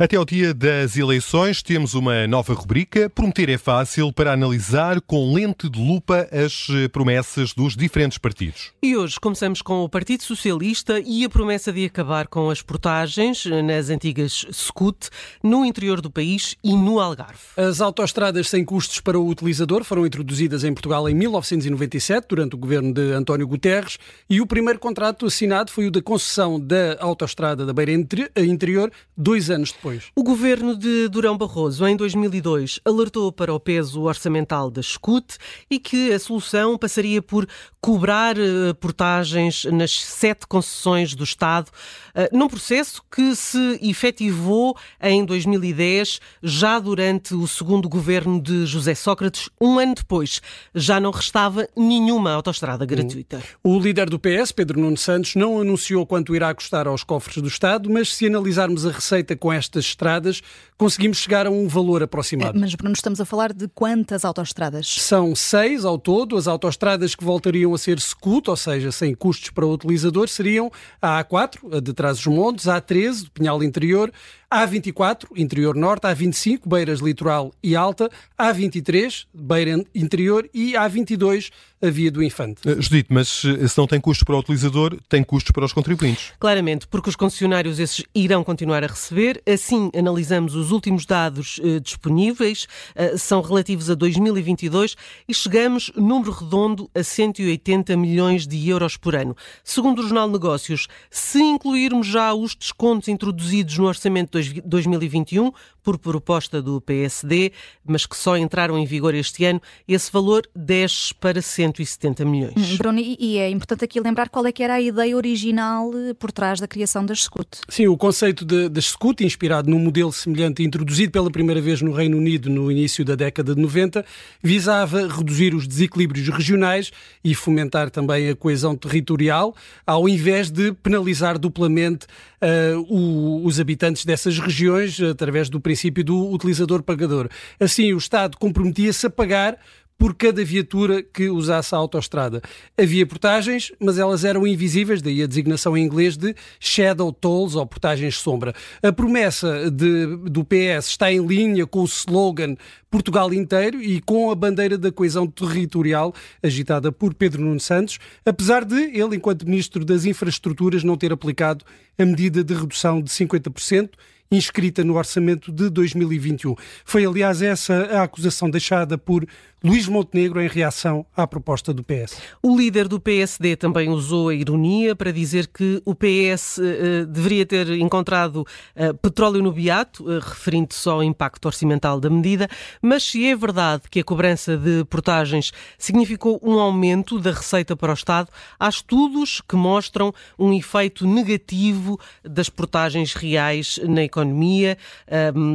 Até ao dia das eleições temos uma nova rubrica. Prometer é fácil para analisar com lente de lupa as promessas dos diferentes partidos. E hoje começamos com o Partido Socialista e a promessa de acabar com as portagens nas antigas SCUT no interior do país e no Algarve. As autoestradas sem custos para o utilizador foram introduzidas em Portugal em 1997, durante o governo de António Guterres, e o primeiro contrato assinado foi o da concessão da autoestrada da Beira Interior dois anos depois. O governo de Durão Barroso, em 2002, alertou para o peso orçamental da SCUT e que a solução passaria por cobrar uh, portagens nas sete concessões do Estado, uh, num processo que se efetivou em 2010, já durante o segundo governo de José Sócrates, um ano depois. Já não restava nenhuma autoestrada gratuita. O líder do PS, Pedro Nuno Santos, não anunciou quanto irá custar aos cofres do Estado, mas se analisarmos a receita com estas estradas, conseguimos chegar a um valor aproximado. Mas, Bruno, estamos a falar de quantas autoestradas? São seis ao todo. As autoestradas que voltariam a ser SCUT, ou seja, sem custos para o utilizador, seriam a A4, a de Trás-os-Montes, a A13, de Pinhal Interior, a24, interior norte, A25, beiras litoral e alta, A23, beira interior e A22, a via do Infante. Uh, Judite, mas eh, se não tem custos para o utilizador, tem custos para os contribuintes. Claramente, porque os concessionários esses irão continuar a receber. Assim, analisamos os últimos dados uh, disponíveis, uh, são relativos a 2022 e chegamos, número redondo, a 180 milhões de euros por ano. Segundo o Jornal de Negócios, se incluirmos já os descontos introduzidos no orçamento 2021 por proposta do PSD, mas que só entraram em vigor este ano, esse valor desce para 170 milhões. Hum, Bruno, e é importante aqui lembrar qual é que era a ideia original eh, por trás da criação das SCUT. Sim, o conceito das SCUT, inspirado num modelo semelhante introduzido pela primeira vez no Reino Unido no início da década de 90, visava reduzir os desequilíbrios regionais e fomentar também a coesão territorial, ao invés de penalizar duplamente uh, o, os habitantes dessas regiões através do princípio do utilizador pagador. Assim, o Estado comprometia-se a pagar por cada viatura que usasse a autoestrada. Havia portagens, mas elas eram invisíveis, daí a designação em inglês de shadow tolls ou portagens sombra. A promessa de, do PS está em linha com o slogan Portugal inteiro e com a bandeira da coesão territorial agitada por Pedro Nuno Santos, apesar de ele, enquanto Ministro das Infraestruturas, não ter aplicado a medida de redução de 50% inscrita no orçamento de 2021. Foi, aliás, essa a acusação deixada por Luís Montenegro em reação à proposta do PS. O líder do PSD também usou a ironia para dizer que o PS uh, eh, deveria ter encontrado uh, petróleo no beato, uh, referindo-se ao impacto orçamental da medida, mas se é verdade que a cobrança de portagens significou um aumento da receita para o Estado, há estudos que mostram um efeito negativo das portagens reais na economia,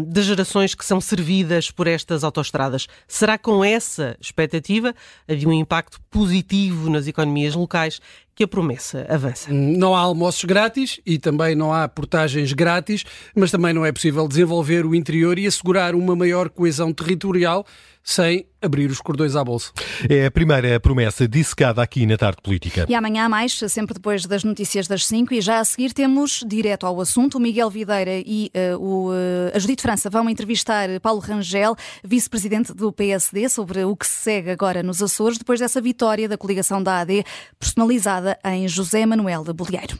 das gerações que são servidas por estas autoestradas. Será com essa expectativa, havia um impacto positivo nas economias locais que a promessa avança. Não há almoços grátis e também não há portagens grátis, mas também não é possível desenvolver o interior e assegurar uma maior coesão territorial sem abrir os cordões à bolsa. É a primeira promessa dissecada aqui na Tarde Política. E amanhã mais, sempre depois das notícias das 5 e já a seguir temos direto ao assunto. O Miguel Videira e uh, o, uh, a Judite França vão entrevistar Paulo Rangel, vice-presidente do PSD, sobre o que se segue agora nos Açores, depois dessa vitória da coligação da AD, personalizada em José Manuel Bolieiro.